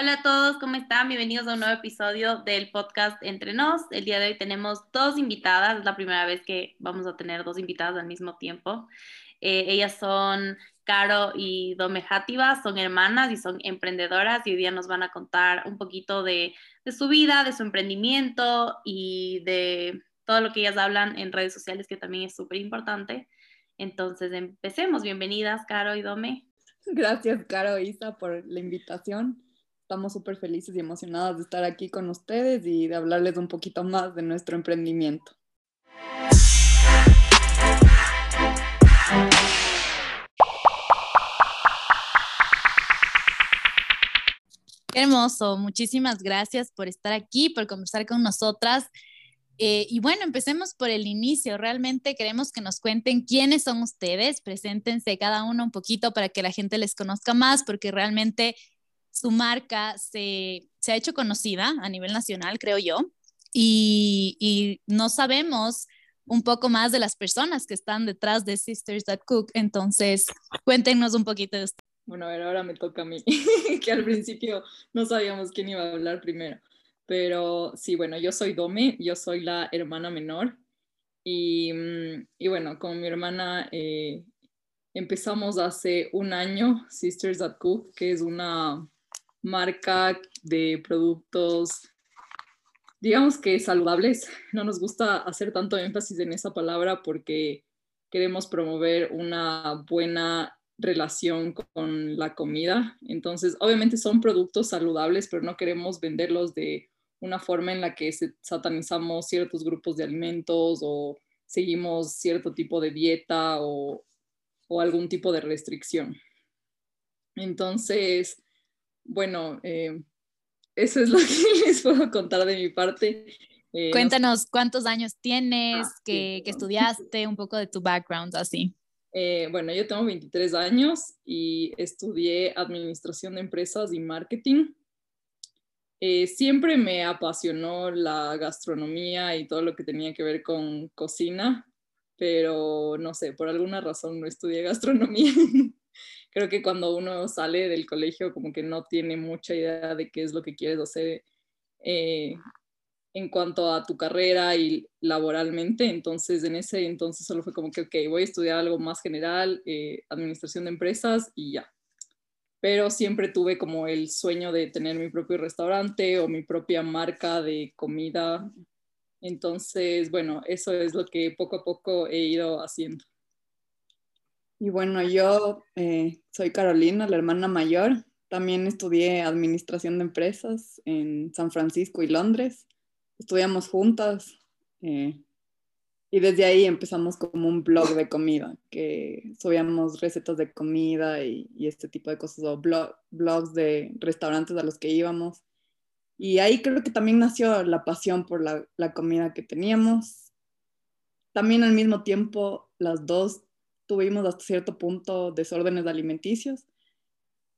Hola a todos, ¿cómo están? Bienvenidos a un nuevo episodio del podcast Entre Nos. El día de hoy tenemos dos invitadas, es la primera vez que vamos a tener dos invitadas al mismo tiempo. Eh, ellas son Caro y Dome Jativa, son hermanas y son emprendedoras y hoy día nos van a contar un poquito de, de su vida, de su emprendimiento y de todo lo que ellas hablan en redes sociales, que también es súper importante. Entonces, empecemos. Bienvenidas, Caro y Dome. Gracias, Caro e Isa, por la invitación. Estamos súper felices y emocionadas de estar aquí con ustedes y de hablarles un poquito más de nuestro emprendimiento. hermoso, muchísimas gracias por estar aquí, por conversar con nosotras. Eh, y bueno, empecemos por el inicio. Realmente queremos que nos cuenten quiénes son ustedes, preséntense cada uno un poquito para que la gente les conozca más, porque realmente su marca se, ha hecho conocida a nivel nacional, creo yo, y, no sabemos un poco más de las personas que están detrás de Sisters That Cook. Entonces, cuéntenos un poquito de esto. Bueno, a ver, ahora me toca a mí, que al principio no sabíamos quién iba a hablar primero. Pero sí, bueno, yo soy Dome, yo soy la hermana menor. Y, mm, y bueno, con mi hermana eh, empezamos hace un año Sisters That Cook, que es una marca de productos, digamos que saludables. No nos gusta hacer tanto énfasis en esa palabra porque queremos promover una buena relación con la comida. Entonces, obviamente son productos saludables, pero no queremos venderlos de una forma en la que satanizamos ciertos grupos de alimentos o seguimos cierto tipo de dieta o, o algún tipo de restricción. Entonces, bueno, eh, eso es lo que les puedo contar de mi parte. Eh, Cuéntanos cuántos años tienes, ah, que, estudiaste, un poco de tu background, así. Eh, bueno, yo tengo 23 años y estudié administración de empresas y marketing. siempre me apasionó la gastronomía y todo lo que tenía que ver con cocina, pero no sé, por alguna razón no estudié gastronomía. creo que cuando uno sale del colegio como que no tiene mucha idea de qué es lo que quieres hacer eh, en cuanto a tu carrera y laboralmente. Entonces, en ese entonces solo fue como que, ok, voy a estudiar algo más general, eh, administración de empresas y ya. Pero siempre tuve como el sueño de tener mi propio restaurante o mi propia marca de comida. Entonces, bueno, eso es lo que poco a poco he ido haciendo. Y bueno, yo eh, soy Carolina, la hermana mayor. También estudié administración de empresas en San Francisco y Londres. Estudiamos juntas eh, y desde ahí empezamos como un blog de comida, que subíamos recetas de comida y, este tipo de cosas, o blogs de restaurantes a los que íbamos. Y ahí creo que también nació la pasión por la, la comida que teníamos. También al mismo tiempo, las dos tuvimos hasta cierto punto desórdenes alimenticios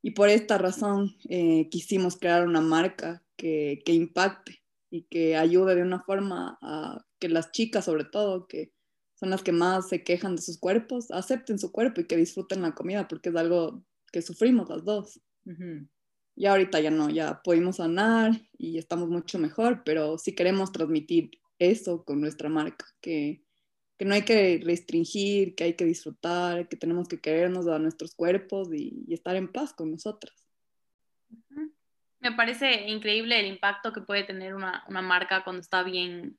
y por esta razón eh, quisimos crear una marca que, que, impacte y que ayude de una forma a que las chicas sobre todo, que son las que más se quejan de sus cuerpos, acepten su cuerpo y que disfruten la comida porque es algo que sufrimos las dos. Y ahorita ya no, ya pudimos sanar y estamos mucho mejor, pero sí queremos transmitir eso con nuestra marca, que, que no hay que restringir, que hay que disfrutar, que tenemos que querernos a nuestros cuerpos y, estar en paz con nosotras. Me parece increíble el impacto que puede tener una, una, marca cuando está bien,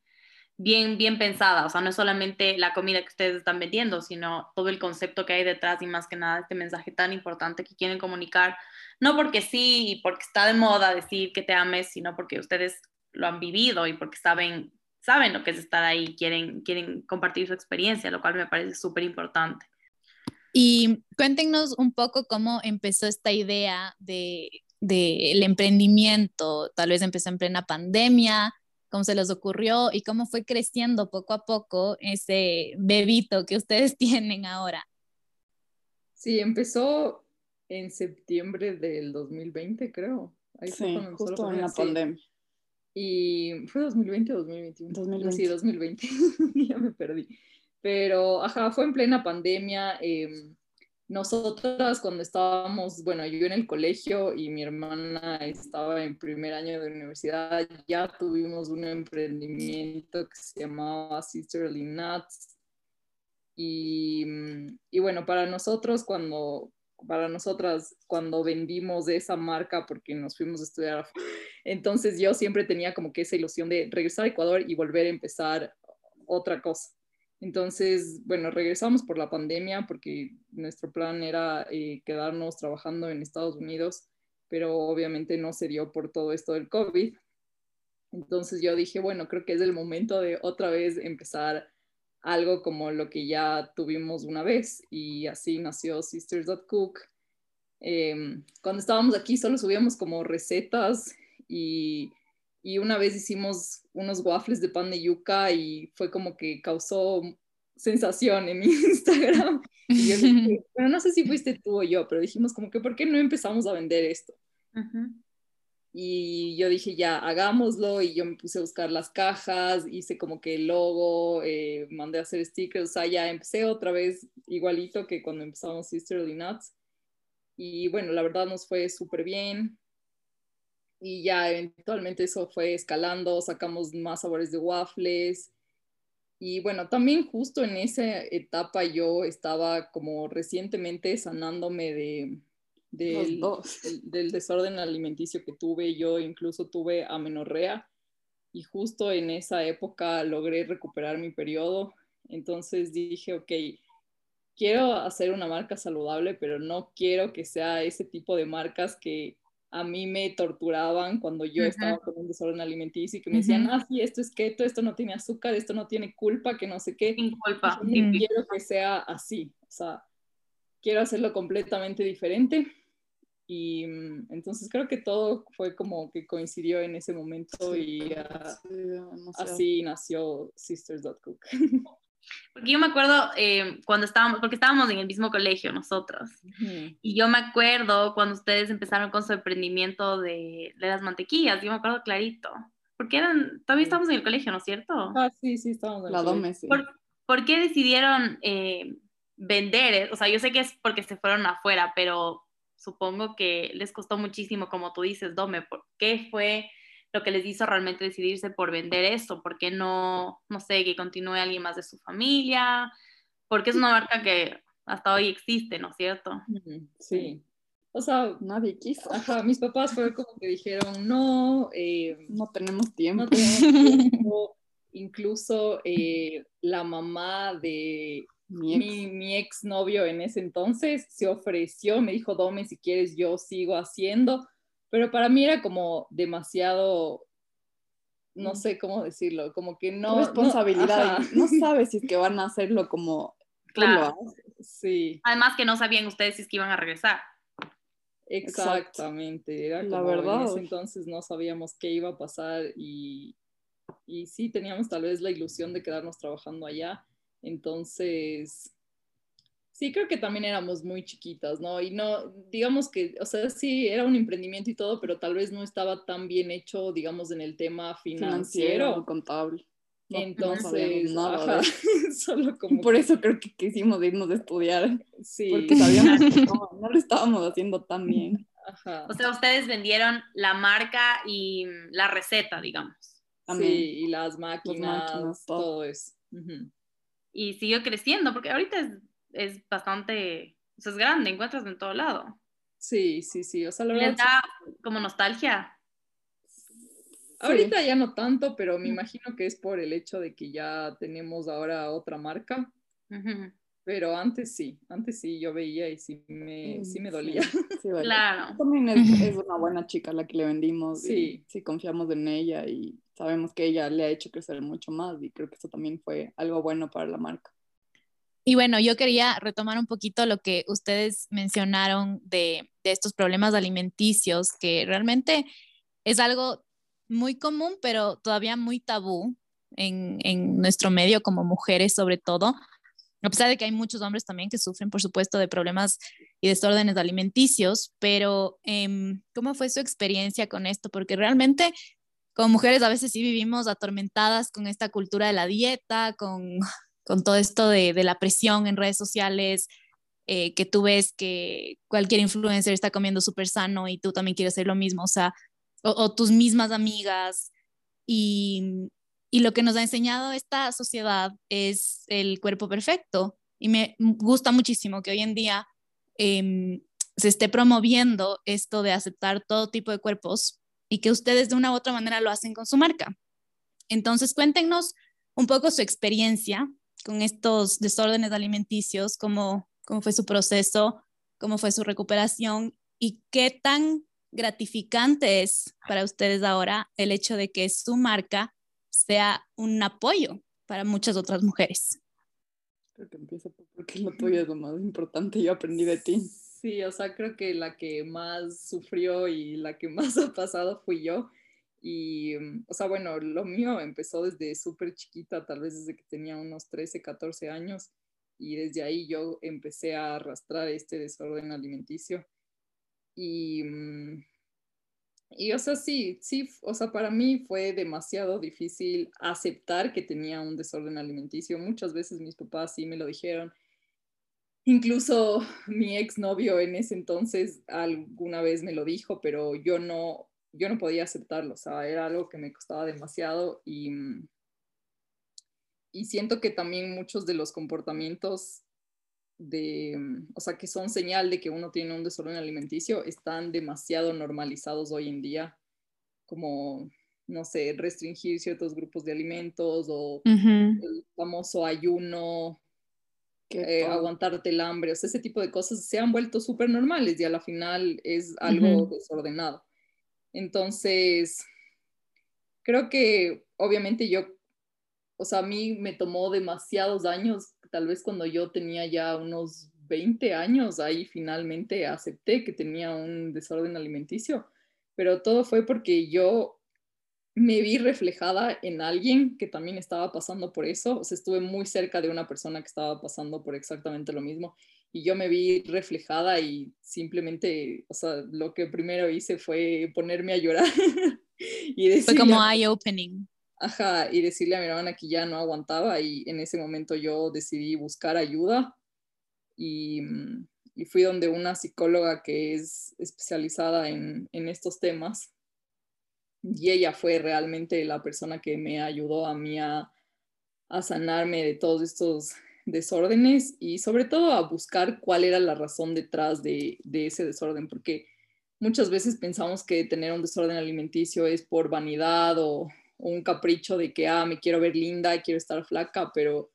bien, bien pensada. O sea, no es solamente la comida que ustedes están vendiendo, sino todo el concepto que hay detrás y más que nada este mensaje tan importante que quieren comunicar. No porque sí y porque está de moda decir que te ames, sino porque ustedes lo han vivido y porque saben saben lo que es estar ahí, quieren, quieren compartir su experiencia, lo cual me parece súper importante. Y cuéntenos un poco cómo empezó esta idea del de, emprendimiento, tal vez empezó en plena pandemia, cómo se les ocurrió y cómo fue creciendo poco a poco ese bebito que ustedes tienen ahora. Sí, empezó en septiembre del 2020, creo. Ahí sí, justo en la pandemia. Y fue 2020 o 2021. 2020. Sí, 2020. ya me perdí. Pero, ajá, fue en plena pandemia. Em, nosotras cuando estábamos, bueno, yo en el colegio y mi hermana estaba en primer año de universidad, ya tuvimos un emprendimiento que se llamaba Sisterly Nuts. Y, y bueno, para nosotros cuando, para nosotras cuando vendimos esa marca porque nos fuimos a estudiar, entonces yo siempre tenía como que esa ilusión de regresar a Ecuador y volver a empezar otra cosa. Entonces, bueno, regresamos por la pandemia porque nuestro plan era eh, quedarnos trabajando en Estados Unidos, pero obviamente no se dio por todo esto del COVID. Entonces yo dije, bueno, creo que es el momento de otra vez empezar algo como lo que ya tuvimos una vez y así nació Sisters.cook. Eh, em, cuando estábamos aquí solo subíamos como recetas y y una vez hicimos unos waffles de pan de yuca y fue como que causó sensación en Instagram. Y bueno, no sé si fuiste tú o yo, pero dijimos como que, ¿por qué no empezamos a vender esto? Y yo dije, ya, hagámoslo, y yo me puse a buscar las cajas, hice como que el logo, eh, mandé a hacer stickers, o sea, ya empecé otra vez igualito que cuando empezamos Sisterly Nuts. Y bueno, la verdad nos fue súper bien, y ya eventualmente eso fue escalando, sacamos más sabores de waffles. Y bueno, también justo en esa etapa yo estaba como recientemente sanándome de, del, del, desorden alimenticio que tuve. Yo incluso tuve amenorrea y justo en esa época logré recuperar mi periodo. Entonces dije, ok, quiero hacer una marca saludable, pero no quiero que sea ese tipo de marcas que a mí me torturaban cuando yo estaba con un desorden alimenticio y que me decían, ah, sí, esto es keto, esto no tiene azúcar, esto no tiene culpa, que no sé qué. Sin culpa. quiero que sea así, o sea, quiero hacerlo completamente diferente. Y mm, entonces creo que todo fue como que coincidió en ese momento y así nació Sisters.cook. Porque yo me acuerdo eh, cuando estábamos, porque estábamos en el mismo colegio nosotros, y yo me acuerdo cuando ustedes empezaron con su emprendimiento de, de, las mantequillas, yo me acuerdo clarito, porque eran, todavía estábamos en el colegio, ¿no es cierto? Ah, sí, sí, estábamos en la Dome, sí. ¿Por, ¿Por, qué decidieron eh, vender? O sea, yo sé que es porque se fueron afuera, pero supongo que les costó muchísimo, como tú dices, Dome, ¿por qué fue lo que les hizo realmente decidirse por vender esto, ¿por qué no, no sé, que continúe alguien más de su familia? Porque es una marca que hasta hoy existe, ¿no es cierto? Sí. O sea, nadie quiso. Ajá, mis papás fue como que dijeron, no, eh, no tenemos tiempo. Incluso eh, la mamá de mi ex. Mi, mi ex novio en ese entonces se ofreció, me dijo, Dome, si quieres yo sigo haciendo, pero para mí era como demasiado, no mm. sé cómo decirlo, como que no... Responsabilidad, no, sabes si es que van a hacerlo como... Claro. Sí. Además que no sabían ustedes si es que iban a regresar. Exactamente, era como La verdad. en ese entonces no sabíamos qué iba a pasar y, y sí teníamos tal vez la ilusión de quedarnos trabajando allá. Entonces, Sí, creo que también éramos muy chiquitas, ¿no? Y no, digamos que, o sea, sí, era un emprendimiento y todo, pero tal vez no estaba tan bien hecho, digamos, en el tema financiero. o contable. Entonces, nada, solo como... Por eso creo que quisimos irnos a estudiar. Sí. Porque sabíamos que no, no lo estábamos haciendo tan bien. Ajá. O sea, ustedes vendieron la marca y la receta, digamos. Sí, y las máquinas, todo. eso. Y siguió creciendo, porque ahorita es es bastante, o sea, es grande, encuentras en todo lado. Sí, sí, sí, o sea, la ¿Les da como nostalgia? Ahorita ya no tanto, pero me imagino que es por el hecho de que ya tenemos ahora otra marca. Pero antes sí, antes sí yo veía y sí me, sí me dolía. claro. También es, una buena chica la que le vendimos. Sí. sí, confiamos en ella y sabemos que ella le ha hecho crecer mucho más y creo que eso también fue algo bueno para la marca. Y bueno, yo quería retomar un poquito lo que ustedes mencionaron de, estos problemas alimenticios, que realmente es algo muy común, pero todavía muy tabú en, nuestro medio como mujeres sobre todo, a pesar de que hay muchos hombres también que sufren, por supuesto, de problemas y desórdenes alimenticios, pero em, ¿cómo fue su experiencia con esto? Porque realmente como mujeres a veces sí vivimos atormentadas con esta cultura de la dieta, con con todo esto de, la presión en redes sociales, eh, que tú ves que cualquier influencer está comiendo súper sano y tú también quieres hacer lo mismo, o sea, o, tus mismas amigas. Y, y lo que nos ha enseñado esta sociedad es el cuerpo perfecto. Y me gusta muchísimo que hoy en día em, se esté promoviendo esto de aceptar todo tipo de cuerpos y que ustedes de una u otra manera lo hacen con su marca. Entonces, cuéntenos un poco su experiencia con estos desórdenes alimenticios, cómo, cómo fue su proceso, cómo fue su recuperación y qué tan gratificante es para ustedes ahora el hecho de que su marca sea un apoyo para muchas otras mujeres. Creo que empieza porque el apoyo es lo más importante, yo aprendí de ti. Sí, o sea, creo que la que más sufrió y la que más ha pasado fui yo. Y, mm, o sea, bueno, lo mío empezó desde súper chiquita, tal vez desde que tenía unos 13, 14 años. Y desde ahí yo empecé a arrastrar este desorden alimenticio. Y, mm, y, o sea, sí, sí, o sea, para mí fue demasiado difícil aceptar que tenía un desorden alimenticio. Muchas veces mis papás sí me lo dijeron. Incluso mi exnovio en ese entonces alguna vez me lo dijo, pero yo no, yo no podía aceptarlo, o sea, era algo que me costaba demasiado y, mm, y siento que también muchos de los comportamientos de, mm, o sea, que son señal de que uno tiene un desorden alimenticio, están demasiado normalizados hoy en día, como, no sé, restringir ciertos grupos de alimentos o el famoso ayuno, eh, aguantarte el hambre, o sea, ese tipo de cosas se han vuelto súper normales y a la final es algo desordenado. Entonces, creo que obviamente yo, o sea, a mí me tomó demasiados años, tal vez cuando yo tenía ya unos 20 años, ahí finalmente acepté que tenía un desorden alimenticio, pero todo fue porque yo me vi reflejada en alguien que también estaba pasando por eso, o sea, estuve muy cerca de una persona que estaba pasando por exactamente lo mismo y yo me vi reflejada y simplemente, o sea, lo que primero hice fue ponerme a llorar. y decirle, fue como eye-opening. Ajá, y decirle a mi hermana que ya no aguantaba y en ese momento yo decidí buscar ayuda y, mm, y fui donde una psicóloga que es especializada en, en estos temas y ella fue realmente la persona que me ayudó a mí a, a sanarme de todos estos desórdenes y sobre todo a buscar cuál era la razón detrás de, ese desorden, porque muchas veces pensamos que tener un desorden alimenticio es por vanidad o, un capricho de que, ah, me quiero ver linda, quiero estar flaca, pero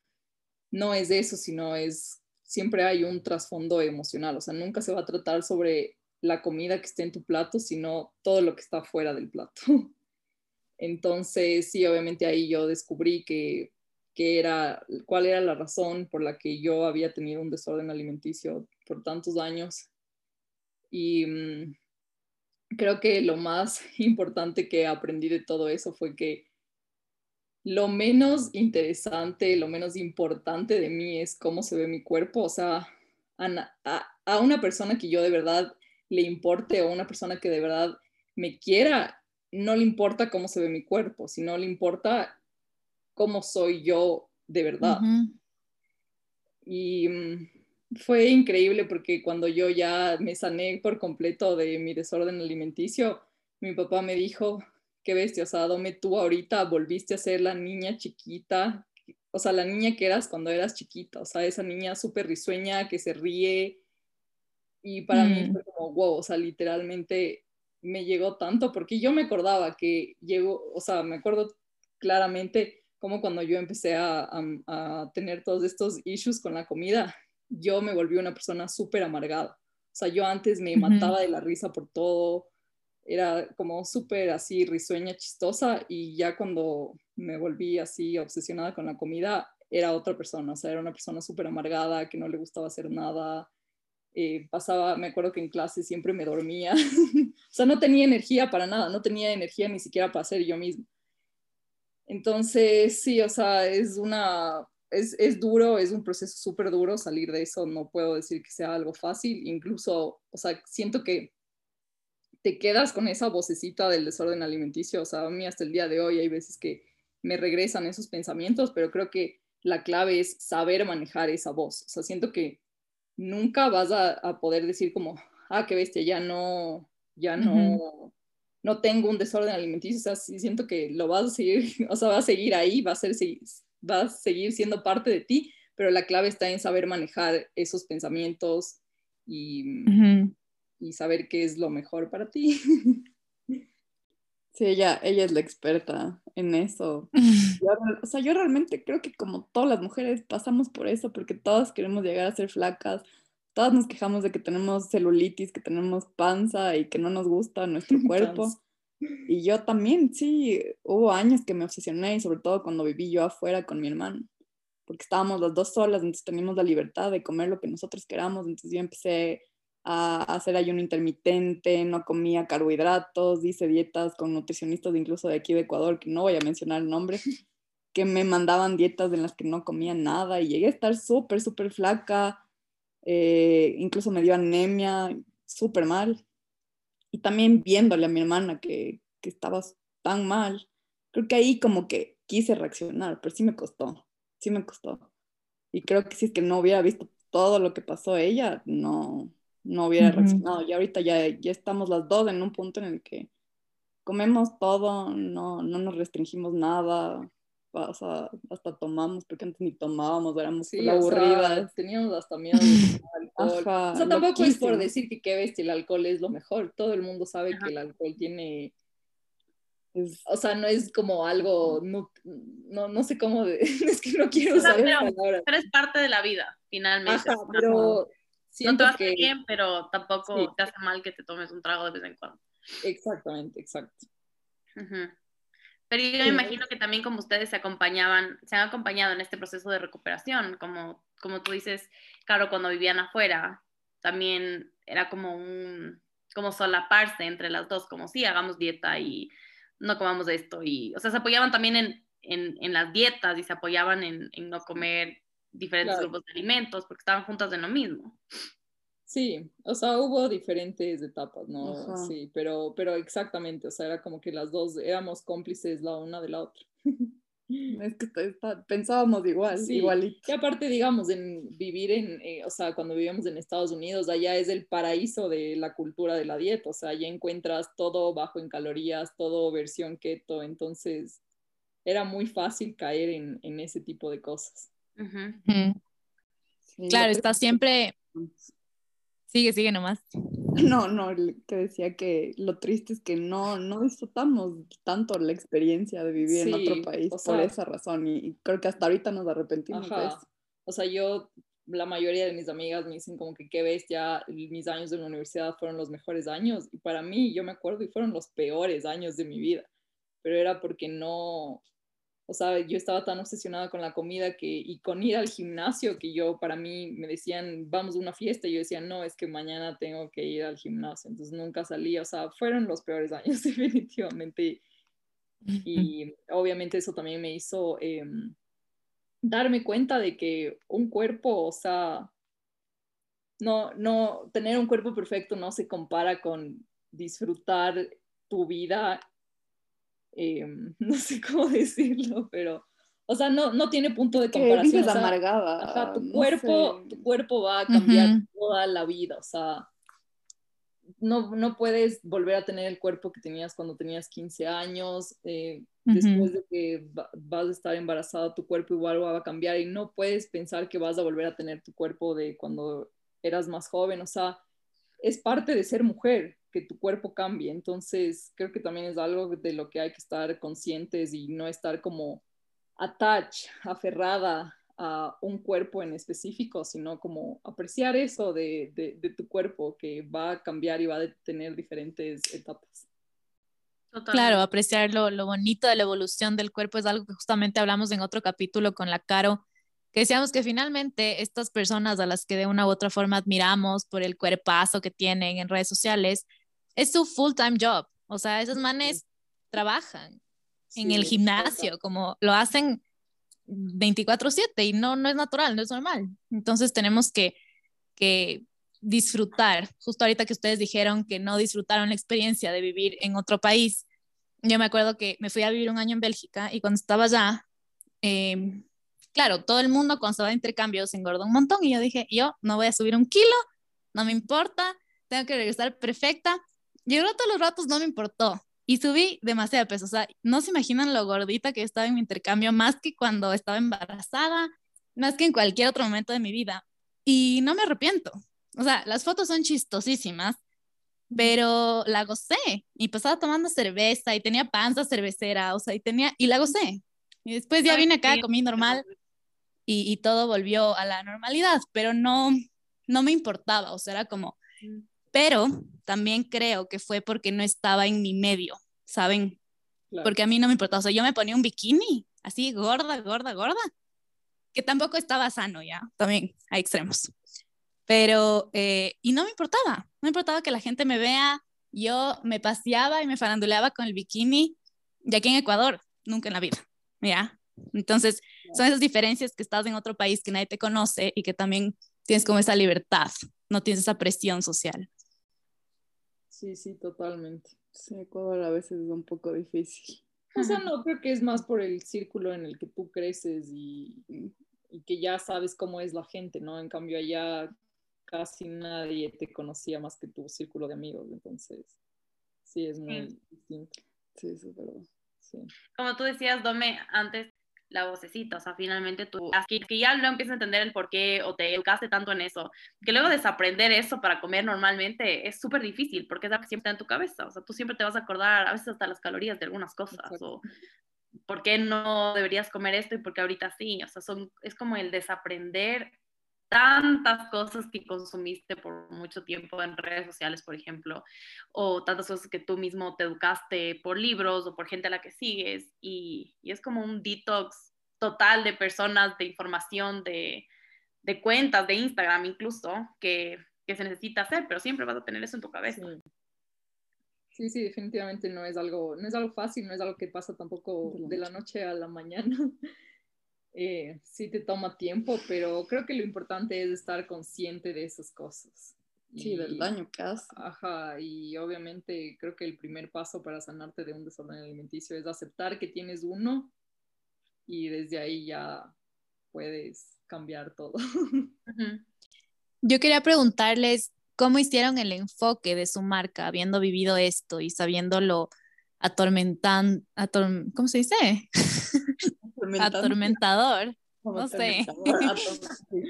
no es eso, sino es, siempre hay un trasfondo emocional, o sea, nunca se va a tratar sobre la comida que esté en tu plato, sino todo lo que está fuera del plato. Entonces, sí, obviamente ahí yo descubrí que era, cuál era la razón por la que yo había tenido un desorden alimenticio por tantos años. Y mm, creo que lo más importante que aprendí de todo eso fue que lo menos interesante, lo menos importante de mí es cómo se ve mi cuerpo. O sea, a, a una persona que yo de verdad le importe o una persona que de verdad me quiera, no le importa cómo se ve mi cuerpo, sino le importa cómo soy yo de verdad. Y mm, fue increíble porque cuando yo ya me sané por completo de mi desorden alimenticio, mi papá me dijo, qué bestia, o sea, Dome, tú ahorita volviste a ser la niña chiquita, o sea, la niña que eras cuando eras chiquita, o sea, esa niña súper risueña que se ríe. Y para mí mm. fue como, wow, o sea, literalmente me llegó tanto porque yo me acordaba que llegó, o sea, me acuerdo claramente como cuando yo empecé a, tener todos estos issues con la comida, yo me volví una persona súper amargada. O sea, yo antes me mataba de la risa por todo, era como súper así risueña, chistosa, y ya cuando me volví así obsesionada con la comida, era otra persona, o sea, era una persona súper amargada, que no le gustaba hacer nada. Eh, pasaba, me acuerdo que en clase siempre me dormía, o sea, no tenía energía para nada, no tenía energía ni siquiera para ser yo misma. Entonces, sí, o sea, es una, es, es duro, es un proceso súper duro salir de eso, no puedo decir que sea algo fácil, incluso, o sea, siento que te quedas con esa vocecita del desorden alimenticio, o sea, a mí hasta el día de hoy hay veces que me regresan esos pensamientos, pero creo que la clave es saber manejar esa voz, o sea, siento que nunca vas a, poder decir como, ah, qué bestia, ya no, ya no, no tengo un desorden alimenticio, o sea, siento que lo vas a seguir, o sea, va a seguir ahí, va a, ser, va a seguir siendo parte de ti, pero la clave está en saber manejar esos pensamientos y, y saber qué es lo mejor para ti. Sí, ella, ella es la experta en eso. o sea, yo realmente creo que como todas las mujeres pasamos por eso, porque todas queremos llegar a ser flacas, todas nos quejamos de que tenemos celulitis, que tenemos panza y que no nos gusta nuestro cuerpo. Y yo también, sí, hubo años que me obsesioné y sobre todo cuando viví yo afuera con mi hermano, porque estábamos las dos solas, entonces teníamos la libertad de comer lo que nosotros queramos, entonces yo empecé a hacer ayuno intermitente, no comía carbohidratos, hice dietas con nutricionistas incluso de aquí de Ecuador, que no voy a mencionar el nombre, que me mandaban dietas en las que no comía nada y llegué a estar súper, súper flaca, eh, incluso me dio anemia, súper mal. Y también viéndole a mi hermana que, que estaba tan mal, creo que ahí como que quise reaccionar, pero sí me costó, sí me costó. Y creo que si es que no hubiera visto todo lo que pasó ella, no, no hubiera reaccionado. Y ahorita ya, ya estamos las dos en un punto en el que comemos todo, no, no nos restringimos nada, o sea, hasta tomamos, porque antes ni tomábamos, éramos sí, aburridas. teníamos hasta miedo de alcohol. o sea, tampoco es por decir que qué bestia el alcohol es lo mejor. Todo el mundo sabe que el alcohol tiene... o sea, no es como algo, no, no, no sé cómo, es que no quiero saber pero, pero, es parte de la vida, finalmente. Ajá, pero no te va a hacer bien, pero tampoco te hace mal que te tomes un trago de vez en cuando. Exactamente, exacto. Pero yo me imagino que también como ustedes se acompañaban, se han acompañado en este proceso de recuperación, como, como tú dices, claro, cuando vivían afuera, también era como un, como solaparse entre las dos, como sí, hagamos dieta y no comamos esto, y, o sea, se apoyaban también en, en, en las dietas y se apoyaban en, en no comer diferentes grupos de alimentos porque estaban juntas en lo mismo. Sí, o sea, hubo diferentes etapas, ¿no? Sí, pero, pero exactamente, o sea, era como que las dos éramos cómplices la una de la otra. Es que pensábamos igual, sí. igualito. Y aparte, digamos, en vivir en, eh, o sea, cuando vivíamos en Estados Unidos, allá es el paraíso de la cultura de la dieta, o sea, allá encuentras todo bajo en calorías, todo versión keto, entonces era muy fácil caer en, en ese tipo de cosas claro, está siempre... Sigue, sigue nomás. No, no, que decía que lo triste es que no, no disfrutamos tanto la experiencia de vivir en otro país por esa razón y, creo que hasta ahorita nos arrepentimos de eso. O sea, yo, la mayoría de mis amigas me dicen como que qué ves, ya mis años de la universidad fueron los mejores años y para mí, yo me acuerdo, y fueron los peores años de mi vida, pero era porque no, o sea, yo estaba tan obsesionada con la comida que, y con ir al gimnasio que yo, para mí, me decían, vamos a una fiesta, y yo decía, no, es que mañana tengo que ir al gimnasio, entonces nunca salía, o sea, fueron los peores años definitivamente. Y obviamente eso también me hizo em, darme cuenta de que un cuerpo, o sea, no, no, tener un cuerpo perfecto no se compara con disfrutar tu vida Em, no sé cómo decirlo, pero, o sea, no, no tiene punto de comparación. O amargada. tu, cuerpo, tu cuerpo va a cambiar toda la vida, o sea, no, no puedes volver a tener el cuerpo que tenías cuando tenías 15 años, eh, después de que vas a estar embarazada, tu cuerpo igual va a cambiar y no puedes pensar que vas a volver a tener tu cuerpo de cuando eras más joven, o sea, es parte de ser mujer, que tu cuerpo cambie. Entonces, creo que también es algo de lo que hay que estar conscientes y no estar como attached, aferrada a un cuerpo en específico, sino como apreciar eso de, de, tu cuerpo que va a cambiar y va a tener diferentes etapas. Claro, apreciar lo, lo, bonito de la evolución del cuerpo es algo que justamente hablamos en otro capítulo con la Caro, que decíamos que finalmente estas personas a las que de una u otra forma admiramos por el cuerpazo que tienen en redes sociales, es su full-time job. O sea, esos manes trabajan en el gimnasio, como lo hacen 24/7 y no, no es natural, no es normal. Entonces tenemos que, que disfrutar. Justo ahorita que ustedes dijeron que no disfrutaron la experiencia de vivir en otro país, yo me acuerdo que me fui a vivir un año en Bélgica y cuando estaba allá, eh, claro, todo el mundo cuando se va a intercambio se engorda un montón y yo dije, yo no voy a subir un kilo, no me importa, tengo que regresar perfecta. El todos los ratos no me importó y subí demasiado peso, o sea, no se imaginan lo gordita que estaba en mi intercambio, más que cuando estaba embarazada, más que en cualquier otro momento de mi vida. Y no me arrepiento. O sea, las fotos son chistosísimas, pero la gocé y pasaba tomando cerveza y tenía panza cervecera, o sea, y tenía, y la gocé. Y después ya vine acá, comí normal y, y todo volvió a la normalidad, pero no, no me importaba, o sea, era como, pero también creo que fue porque no estaba en mi medio, ¿saben? Porque a mí no me importaba, o sea, yo me ponía un bikini, así gorda, gorda, gorda, que tampoco estaba sano ya, también hay extremos. Pero, eh, y no me importaba, no me importaba que la gente me vea, yo me paseaba y me faranduleaba con el bikini, y aquí en Ecuador, nunca en la vida, ¿ya? Entonces, son esas diferencias que estás en otro país que nadie te conoce y que también tienes como esa libertad, no tienes esa presión social. Sí, sí, totalmente. Sí, Ecuador a veces es un poco difícil. O sea, no, creo que es más por el círculo en el que tú creces y, y que ya sabes cómo es la gente, ¿no? En cambio, allá casi nadie te conocía más que tu círculo de amigos, entonces sí, es muy distinto. Sí, eso es verdad. Sí. Como tú decías, Dome, antes la vocecita, o sea, finalmente tú, que, que ya no empiezas a entender el por qué o te educaste tanto en eso, que luego desaprender eso para comer normalmente es súper difícil porque es algo que siempre está en tu cabeza, o sea, tú siempre te vas a acordar a veces hasta las calorías de algunas cosas o por qué no deberías comer esto y por qué ahorita sí, o sea, son, es como el desaprender tantas cosas que consumiste por mucho tiempo en redes sociales, por ejemplo, o tantas cosas que tú mismo te educaste por libros o por gente a la que sigues, y, y es como un detox total de personas, de información, de, de cuentas, de Instagram incluso, que, que, se necesita hacer, pero siempre vas a tener eso en tu cabeza. Sí. Sí, sí, definitivamente no es algo, no es algo fácil, no es algo que pasa tampoco de la noche a la mañana. eh, sí te toma tiempo, pero creo que lo importante es estar consciente de esas cosas. Sí, y, del daño que hace. Ajá, y obviamente creo que el primer paso para sanarte de un desorden alimenticio es aceptar que tienes uno y desde ahí ya puedes cambiar todo. Yo quería preguntarles cómo hicieron el enfoque de su marca, habiendo vivido esto y sabiéndolo atormentan, atorm ¿cómo se dice? Atormentador. No sé.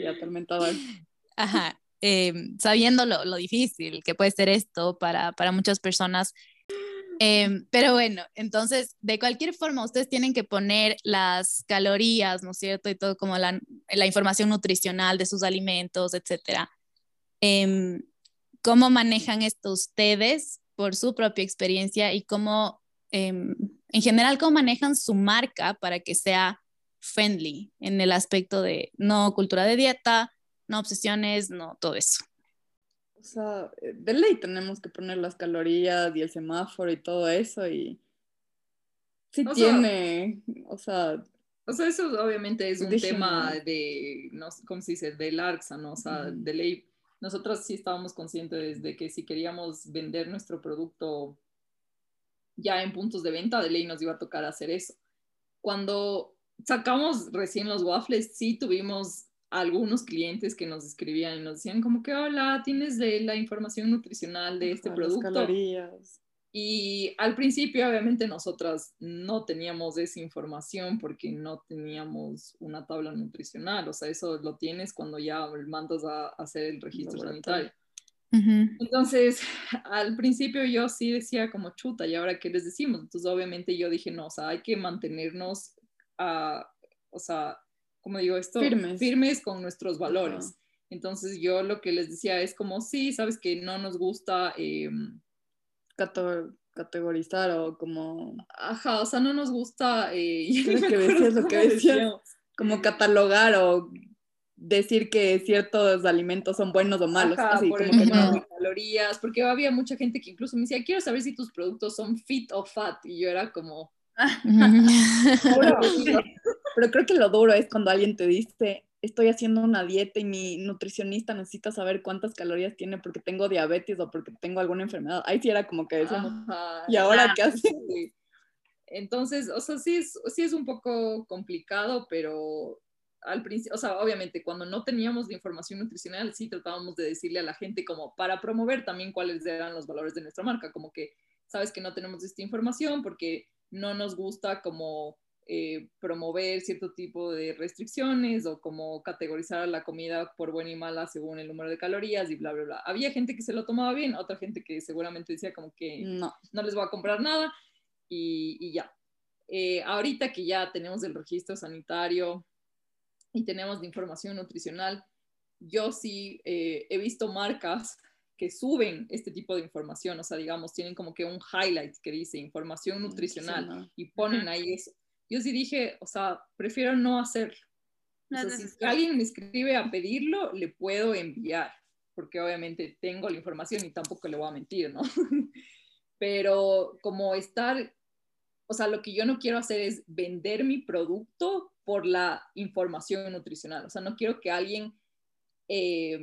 Atormentador. Ajá. Eh, sabiendo lo, lo, difícil que puede ser esto para, para muchas personas. Eh, pero bueno, entonces, de cualquier forma, ustedes tienen que poner las calorías, ¿no es cierto? Y todo como la, la información nutricional de sus alimentos, etcétera. Eh, ¿Cómo manejan esto ustedes por su propia experiencia y cómo en general, cómo manejan su marca para que sea friendly en el aspecto de no cultura de dieta, no obsesiones, no todo eso. O sea, de ley tenemos que poner las calorías y el semáforo y todo eso y sí o tiene, sea, o sea... O sea, eso obviamente es un tema de, no ¿cómo se dice? Del ARCSA, ¿no? O sea, -huh. de ley, nosotros sí estábamos conscientes de que si queríamos vender nuestro producto ya en puntos de venta, de ley nos iba a tocar hacer eso. Cuando sacamos recién los waffles, sí tuvimos algunos clientes que nos escribían y nos decían como que, hola, tienes de la información nutricional de este producto. Calorías. Y al principio, obviamente, nosotras no teníamos esa información porque no teníamos una tabla nutricional. O sea, eso lo tienes cuando ya mandas a hacer el registro sanitario. Uh -huh. Entonces, al principio yo sí decía como chuta, ¿y ahora qué les decimos? Entonces, obviamente yo dije, no, o sea, hay que mantenernos, uh, o sea, como digo esto, firmes, firmes con nuestros valores. Uh -huh. Entonces, yo lo que les decía es como, sí, sabes que no nos gusta... Eh, categorizar o como... Ajá, o sea, no nos gusta... Eh, Creo que decías lo que decías, como catalogar o decir que ciertos alimentos son buenos o malos. Ajá, así, por como el que no. de calorías, porque había mucha gente que incluso me decía, quiero saber si tus productos son fit o fat, y yo era como... pero, pero creo que lo duro es cuando alguien te dice, estoy haciendo una dieta y mi nutricionista necesita saber cuántas calorías tiene porque tengo diabetes o porque tengo alguna enfermedad. Ahí sí era como que decíamos, Ajá, ¿y ahora ah, qué haces? sí. Entonces, o sea, sí es, sí es un poco complicado, pero al principio, o sea, obviamente cuando no teníamos la información nutricional, sí tratábamos de decirle a la gente como para promover también cuáles eran los valores de nuestra marca, como que sabes que no tenemos esta información porque no nos gusta como eh, promover cierto tipo de restricciones o como categorizar la comida por buena y mala según el número de calorías y bla, bla, bla. Había gente que se lo tomaba bien, otra gente que seguramente decía como que no, no les voy a comprar nada y, y ya. Eh, ahorita que ya tenemos el registro sanitario, y tenemos de información nutricional, yo sí eh, he visto marcas que suben este tipo de información, o sea, digamos, tienen como que un highlight que dice información nutricional y ponen ahí eso. Yo sí dije, o sea, prefiero no hacerlo. O sea, si alguien me escribe a pedirlo, le puedo enviar, porque obviamente tengo la información y tampoco le voy a mentir, ¿no? Pero como estar, o sea, lo que yo no quiero hacer es vender mi producto por la información nutricional. O sea, no quiero que alguien eh,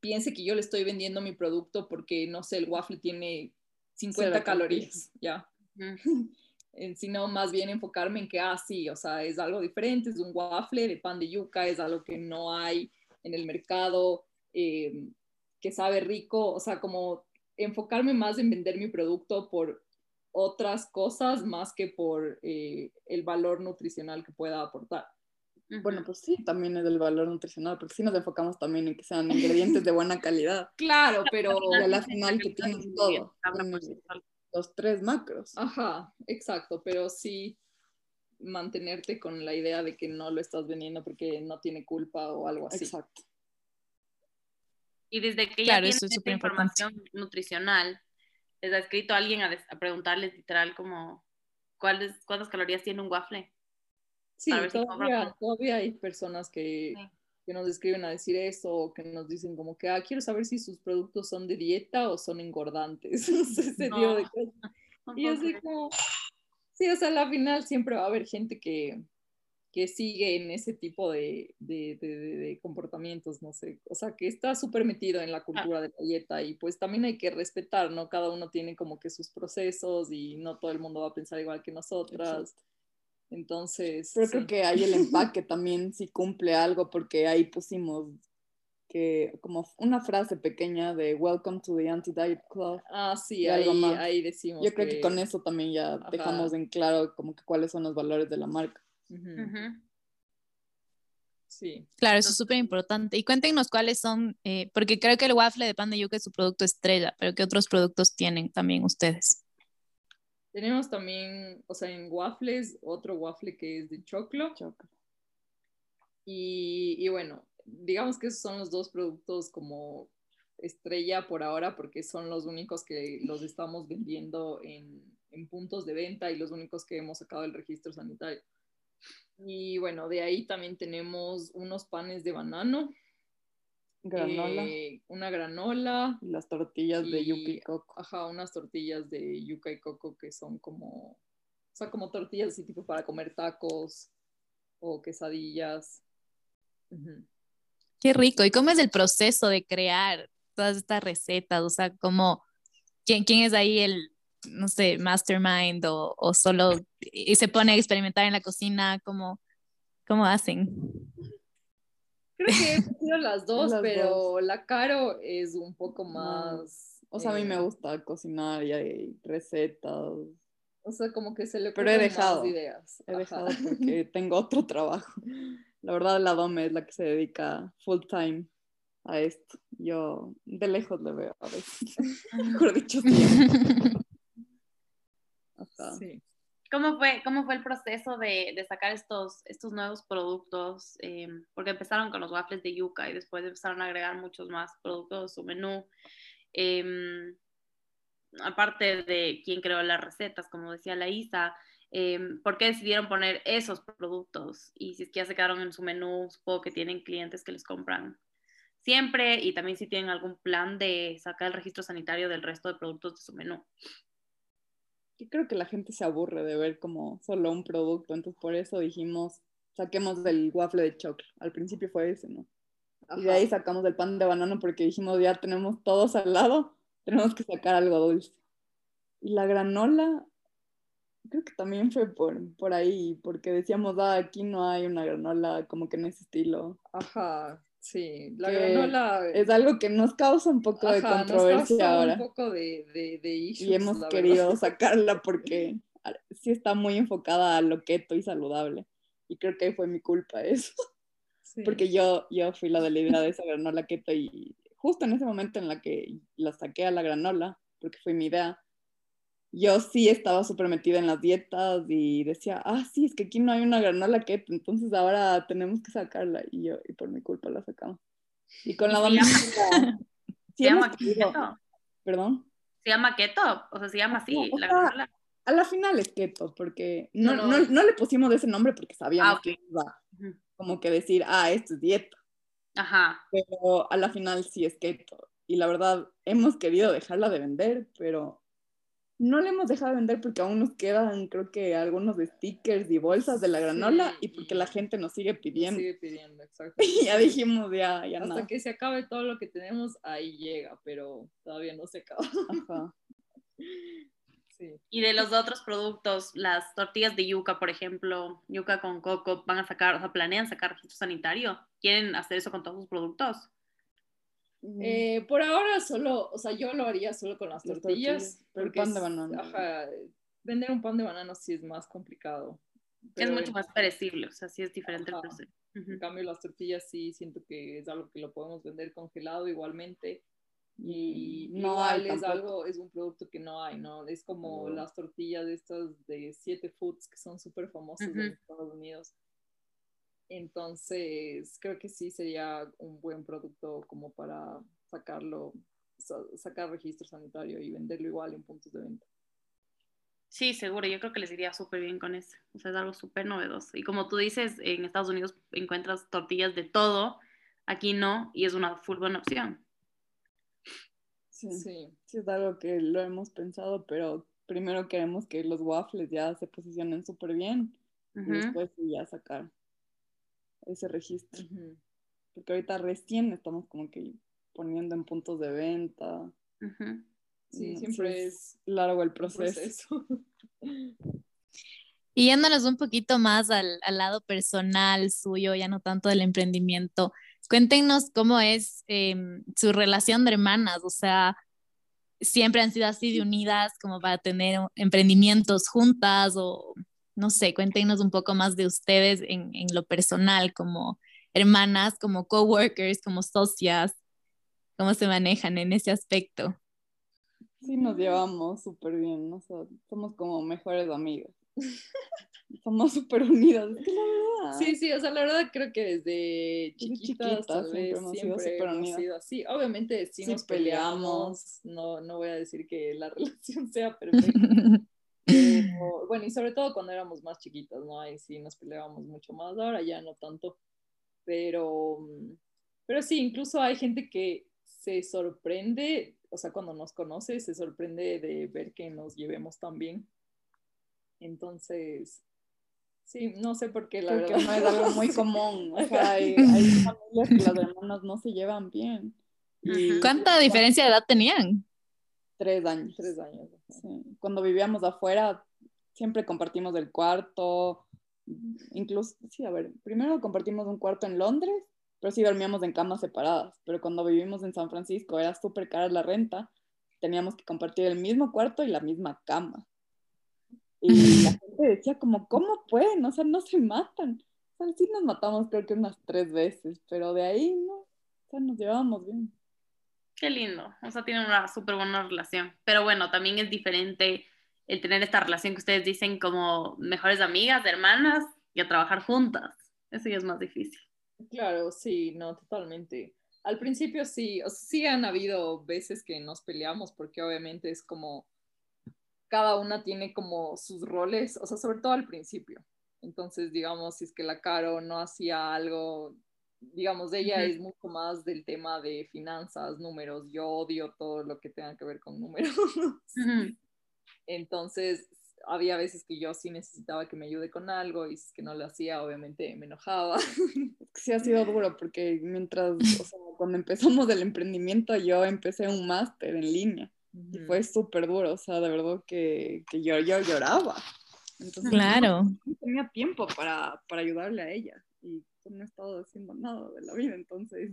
piense que yo le estoy vendiendo mi producto porque, no sé, el waffle tiene 50 calorías, ya. Sino más bien enfocarme en que, ah, sí, o sea, es algo diferente, es un waffle de pan de yuca, es algo que no hay en el mercado, eh, que sabe rico, o sea, como enfocarme más en vender mi producto por otras cosas más que por eh, el valor nutricional que pueda aportar. Bueno, pues sí, también es el valor nutricional, porque sí nos enfocamos también en que sean ingredientes de buena calidad. Claro, pero a la final que tienes todo, los tres macros. Ajá, exacto, pero sí mantenerte con la idea de que no lo estás vendiendo porque no tiene culpa o algo así. Exacto. Y desde que ya tienes esta información nutricional, les ha escrito a alguien a, preguntarles literal como cuáles cuántas calorías tiene un waffle. Sí, todavía, todavía, hay personas que, que, nos escriben a decir eso o que nos dicen como que, ah, quiero saber si sus productos son de dieta o son engordantes. Ese no. de Y así como, sí, o sea, al final siempre va a haber gente que, que sigue en ese tipo de, de, de, comportamientos, no sé, o sea, que está súper metido en la ah. cultura de la dieta y pues también hay que respetar, ¿no? Cada uno tiene como que sus procesos y no todo el mundo va a pensar igual que nosotras. Entonces... Pero creo que ahí el empaque también sí cumple algo porque ahí pusimos que como una frase pequeña de Welcome to the Anti-Diet Club. Ah, sí, ahí, ahí, decimos. Yo creo que con eso también ya dejamos en claro como que cuáles son los valores de la marca. Sí. Claro, eso es súper importante. Y cuéntenos cuáles son, eh, porque creo que el waffle de pan de yuca es su producto estrella, pero ¿qué otros productos tienen también ustedes? Tenemos también, o sea, en waffles, otro waffle que es de choclo. choclo. Y, y, bueno, digamos que esos son los dos productos como estrella por ahora, porque son los únicos que los estamos vendiendo en, en puntos de venta y los únicos que hemos sacado del registro sanitario. Y bueno, de ahí también tenemos unos panes de banano. Granola. Eh, una granola. Y las tortillas de yuca y coco. Ajá, unas tortillas de yuca y coco que son como, o sea, como tortillas así tipo para comer tacos o quesadillas. Qué rico. ¿Y cómo es el proceso de crear todas estas recetas? O sea, como, ¿quién, quién es ahí el, no sé, mastermind o, o solo y se pone a experimentar en la cocina? ¿Cómo, cómo hacen? Creo que he sido las dos, pero la Caro es un poco más... O sea, a mí me eh, gusta cocinar y hay recetas. O sea, como que se le Pero he dejado, ideas. He dejado porque tengo otro trabajo. La verdad, la Dome es la que se dedica full time a esto. Yo de lejos le veo a veces. Mejor dicho, ¿Cómo fue, ¿Cómo fue el proceso de, de sacar estos, estos nuevos productos? Eh, porque empezaron con los waffles de yuca y después empezaron a agregar muchos más productos a su menú. Eh, aparte de quién creó las recetas, como decía la Isa, eh, ¿por qué decidieron poner esos productos? Y si es que ya se quedaron en su menú, supongo que tienen clientes que les compran siempre y también si tienen algún plan de sacar el registro sanitario del resto de productos de su menú creo que la gente se aburre de ver como solo un producto, entonces por eso dijimos, saquemos del waffle de chocolate. Al principio fue ese, ¿no? Y de ahí sacamos el pan de banano porque dijimos, ya tenemos todos al lado, tenemos que sacar algo dulce. Y la granola, creo que también fue por, por ahí, porque decíamos, ah, aquí no hay una granola como que en ese estilo. Ajá, sí, la granola Es algo que nos causa un poco de nos controversia causa ahora. un poco de, de, de issues, Y hemos querido verdad. sacarla porque sí está muy enfocada a lo keto y saludable. Y creo que fue mi culpa eso, Sí. porque yo, yo fui la de la idea de esa granola keto y justo en ese momento en la que la saqué a la granola, porque fue mi idea, yo sí estaba súper metida en las dietas y decía, ah, sí, es que aquí no hay una granola keto, entonces ahora tenemos que sacarla. Y yo, y por mi culpa la sacamos. Y con la ¿Y se llama- dominga, sí ¿Se llama hemos querido- keto? perdón. ¿Se llama keto? O sea, se llama así, No, la sea, granola. A la final es keto, porque no, No, no, no. le pusimos ese nombre porque sabíamos Ah, que iba como que decir, ah, esto es dieta, Ajá. pero a la final sí es keto. Y la verdad, hemos querido dejarla de vender, pero no la hemos dejado de vender porque aún nos quedan, creo que, algunos stickers y bolsas de la granola Sí, y porque y- la gente nos sigue Nos pidiendo. sigue pidiendo, exacto. Y ya dijimos, ya, ya Hasta nada. que se acabe todo lo que tenemos, ahí llega, pero todavía no se acaba. Ajá. Sí. Y de los otros productos, las tortillas de yuca, por ejemplo, yuca con coco, van a sacar, o sea, planean sacar registro sanitario. ¿Quieren hacer eso con todos sus productos? Eh, por ahora solo, o sea, yo lo haría solo con las Las tortillas. tortillas, pero el porque pan de es- banano. Ajá, vender un pan de banano sí es más complicado. es pero mucho en- más perecible, o sea, sí es diferente el Ajá. proceso. Ujú. En cambio, las tortillas sí siento que es algo que lo podemos vender congelado igualmente. Y No igual hay es tampoco. algo, es un producto que no hay, ¿no? Es como No. las tortillas de estas de Siete Foods que son súper famosas Ujú. en Estados Unidos. Entonces, creo que sí sería un buen producto como para sacarlo, sa- sacar registro sanitario y venderlo igual en puntos de venta. Sí, seguro, yo creo que les iría súper bien con eso. O sea, es algo súper novedoso. Y como tú dices, en Estados Unidos encuentras tortillas de todo, aquí no, y es una full buena opción. Sí. Sí. Sí, es algo que lo hemos pensado, pero primero queremos que los waffles ya se posicionen súper bien y Ujú. después sí ya sacar ese registro. Porque ahorita recién estamos como que poniendo en puntos de venta. Sí, Mm, siempre es largo el proceso. proceso. Y yéndonos un poquito más al, al lado personal suyo, ya no tanto del emprendimiento, cuéntenos cómo es em, su relación de hermanas, o sea, siempre han sido así de unidas como para tener emprendimientos juntas o no sé, cuéntenos un poco más de ustedes en, en lo personal, como hermanas, como coworkers, como socias, cómo se manejan en ese aspecto. Sí, nos llevamos súper bien, ¿no? O sea, somos como mejores amigas. somos súper unidas. Es que la verdad. Sí, sí, o sea, la verdad creo que desde chiquitas, tal siempre vez hemos sido siempre súper hemos unidas. sido así. Obviamente sí, Sí nos peleamos, no, no voy a decir que la relación sea perfecta, pero bueno, y sobre todo cuando éramos más chiquitas, ¿no? Ahí sí nos peleábamos mucho más, ahora ya no tanto, pero, mm, pero sí, incluso hay gente que se sorprende, o sea, cuando nos conoce, se sorprende de ver que nos llevemos tan bien. Entonces, sí, no sé por qué, la Creo que verdad. no es algo muy común. O sea, hay, hay familias que las hermanas no se llevan bien. Y. ¿Cuánta diferencia de edad tenían? Tres años. Tres años. Sí. Cuando vivíamos afuera, siempre compartimos el cuarto. Incluso, sí, a ver, primero compartimos un cuarto en Londres, pero sí dormíamos en camas separadas. Pero cuando vivimos en San Francisco era súper cara la renta. Teníamos que compartir el mismo cuarto y la misma cama. Y la gente decía como, ¿cómo pueden? O sea, no se matan. O sea, sí nos matamos creo que unas tres veces, pero de ahí no. O sea, nos llevábamos bien. Qué lindo, o sea, tienen una súper buena relación. Pero bueno, también es diferente el tener esta relación que ustedes dicen como mejores amigas, hermanas, y a trabajar juntas. Eso ya es más difícil. Claro, sí, no, totalmente. Al principio sí, o sea, sí han habido veces que nos peleamos porque obviamente es como cada una tiene como sus roles, o sea, sobre todo al principio. Entonces, digamos, si es que la Caro no hacía algo, digamos, ella Ujú. es mucho más del tema de finanzas, números. Yo odio todo lo que tenga que ver con números. Ujú. Entonces, había veces que yo sí necesitaba que me ayude con algo y si es que no lo hacía, obviamente me enojaba. Sí ha sido duro porque mientras, o sea, cuando empezamos el emprendimiento yo empecé un máster en línea y fue súper duro, o sea, de verdad que, que yo, yo lloraba. Entonces, Claro. no tenía tiempo para, para ayudarle a ella y pues, no he estado haciendo nada de la vida, entonces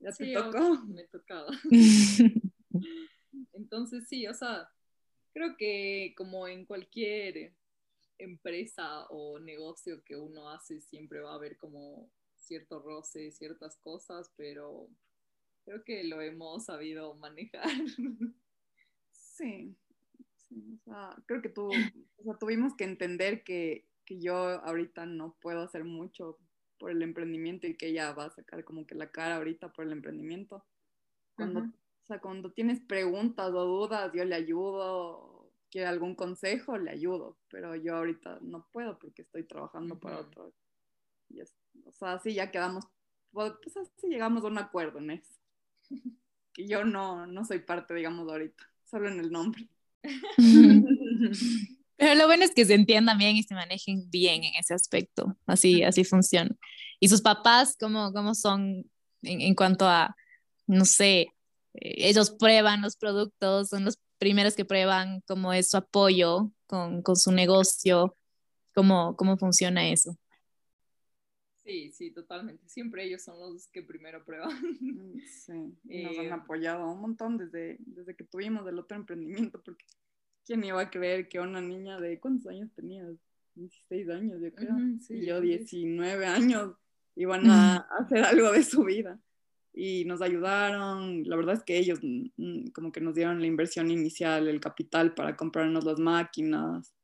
ya te Sí, tocó. Me tocaba. Entonces sí, o sea, creo que como en cualquier empresa o negocio que uno hace, siempre va a haber como cierto roce, ciertas cosas, pero creo que lo hemos sabido manejar. Sí, sí, o sea, creo que tú, o sea, tuvimos que entender que, que yo ahorita no puedo hacer mucho por el emprendimiento y que ella va a sacar como que la cara ahorita por el emprendimiento. Cuando, Ujú. O sea, cuando tienes preguntas o dudas, yo le ayudo, quiere algún consejo, le ayudo, pero yo ahorita no puedo porque estoy trabajando para Ujú. otro. Y es- o sea, sí, ya quedamos, pues pues, así llegamos a un acuerdo en eso. Que yo no, no soy parte, digamos, ahorita, solo en el nombre. Pero lo bueno es que se entiendan bien y se manejen bien en ese aspecto. Así, así funciona. ¿Y sus papás cómo, cómo son en, en cuanto a, no sé, eh, ellos prueban los productos, son los primeros que prueban cómo es su apoyo con, con su negocio, cómo, cómo funciona eso? Sí, sí, totalmente. Siempre ellos son los que primero prueban. Mm, Sí, y nos han Eh, apoyado un montón desde, desde que tuvimos el otro emprendimiento, porque ¿quién iba a creer que una niña de cuántos años tenía? 16 años, yo creo. Sí, y yo sí. 19 años iban a hacer algo de su vida. Y nos ayudaron, la verdad es que ellos mm, mm, como que nos dieron la inversión inicial, el capital para comprarnos las máquinas,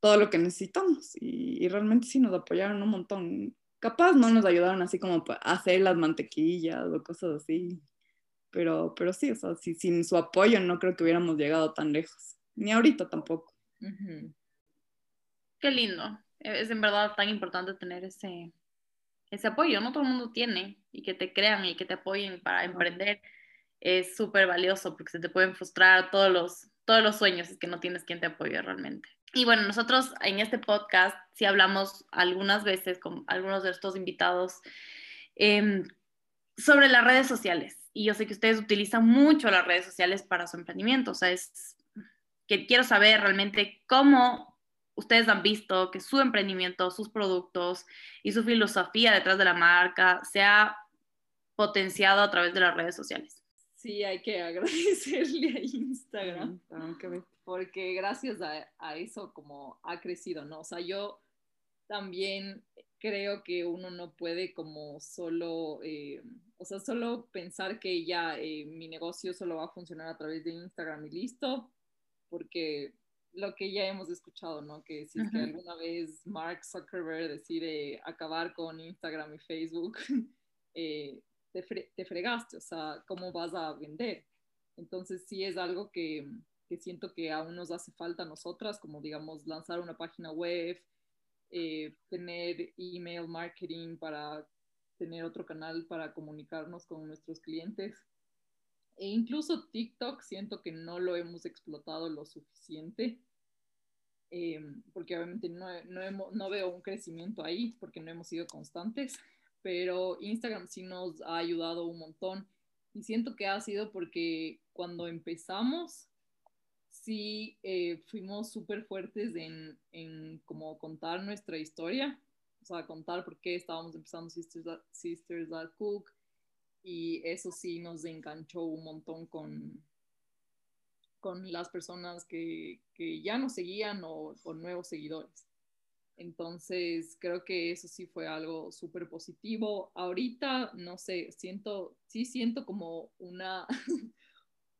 todo lo que necesitamos. Y, y realmente sí nos apoyaron un montón. Capaz no nos ayudaron así como a hacer las mantequillas o cosas así. Pero, pero sí, o sea, si- sin su apoyo no creo que hubiéramos llegado tan lejos. Ni ahorita tampoco. Ujú. Qué lindo. Es en verdad tan importante tener ese, ese apoyo. No todo el mundo tiene y que te crean y que te apoyen para emprender es súper valioso porque se te pueden frustrar todos los, todos los sueños es que no tienes quien te apoye realmente. Y bueno, nosotros en este podcast sí hablamos algunas veces con algunos de estos invitados em, sobre las redes sociales. Y yo sé que ustedes utilizan mucho las redes sociales para su emprendimiento. O sea, es que quiero saber realmente cómo ustedes han visto que su emprendimiento, sus productos y su filosofía detrás de la marca se ha potenciado a través de las redes sociales. Sí, hay que agradecerle a Instagram. Porque gracias a, a eso como ha crecido, ¿no? O sea, yo también creo que uno no puede como solo, eh, o sea, solo pensar que ya eh, mi negocio solo va a funcionar a través de Instagram y listo, porque lo que ya hemos escuchado, ¿no? Que si es que Ujú. alguna vez Mark Zuckerberg decide acabar con Instagram y Facebook, eh, te, fre- te fregaste, o sea, ¿cómo vas a vender? Entonces sí es algo que, que siento que aún nos hace falta a nosotras, como digamos lanzar una página web, eh, tener email marketing para tener otro canal para comunicarnos con nuestros clientes. E incluso TikTok siento que no lo hemos explotado lo suficiente, eh, porque obviamente no, no, hemos, no veo un crecimiento ahí, porque no hemos sido constantes, pero Instagram sí nos ha ayudado un montón. Y siento que ha sido porque cuando empezamos, sí eh, fuimos súper fuertes en, en como contar nuestra historia, o sea, contar por qué estábamos empezando Sisters Sisters That Cook, y eso sí nos enganchó un montón con, con las personas que, que ya nos seguían o con nuevos seguidores. Entonces, creo que eso sí fue algo súper positivo. Ahorita, no sé, siento, sí siento como una,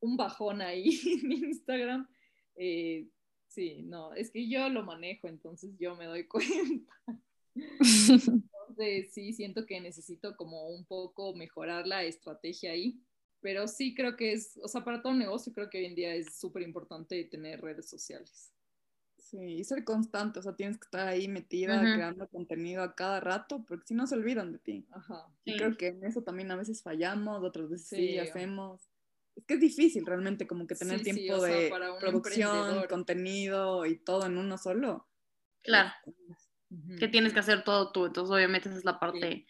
un bajón ahí en Instagram. Eh, sí, no, es que yo lo manejo, entonces yo me doy cuenta. Entonces, sí, siento que necesito como un poco mejorar la estrategia ahí. Pero sí creo que es, o sea, para todo negocio creo que hoy en día es súper importante tener redes sociales. Sí, y ser constante, o sea, tienes que estar ahí metida, creando contenido a cada rato, porque si no se olvidan de ti. Ajá. Y Sí. creo que en eso también a veces fallamos, otras veces sí, Sí. hacemos. Es que es difícil realmente como que tener Sí, tiempo sea, de un producción, contenido y todo en uno solo. Claro, Que tienes que hacer todo tú, entonces obviamente esa es la parte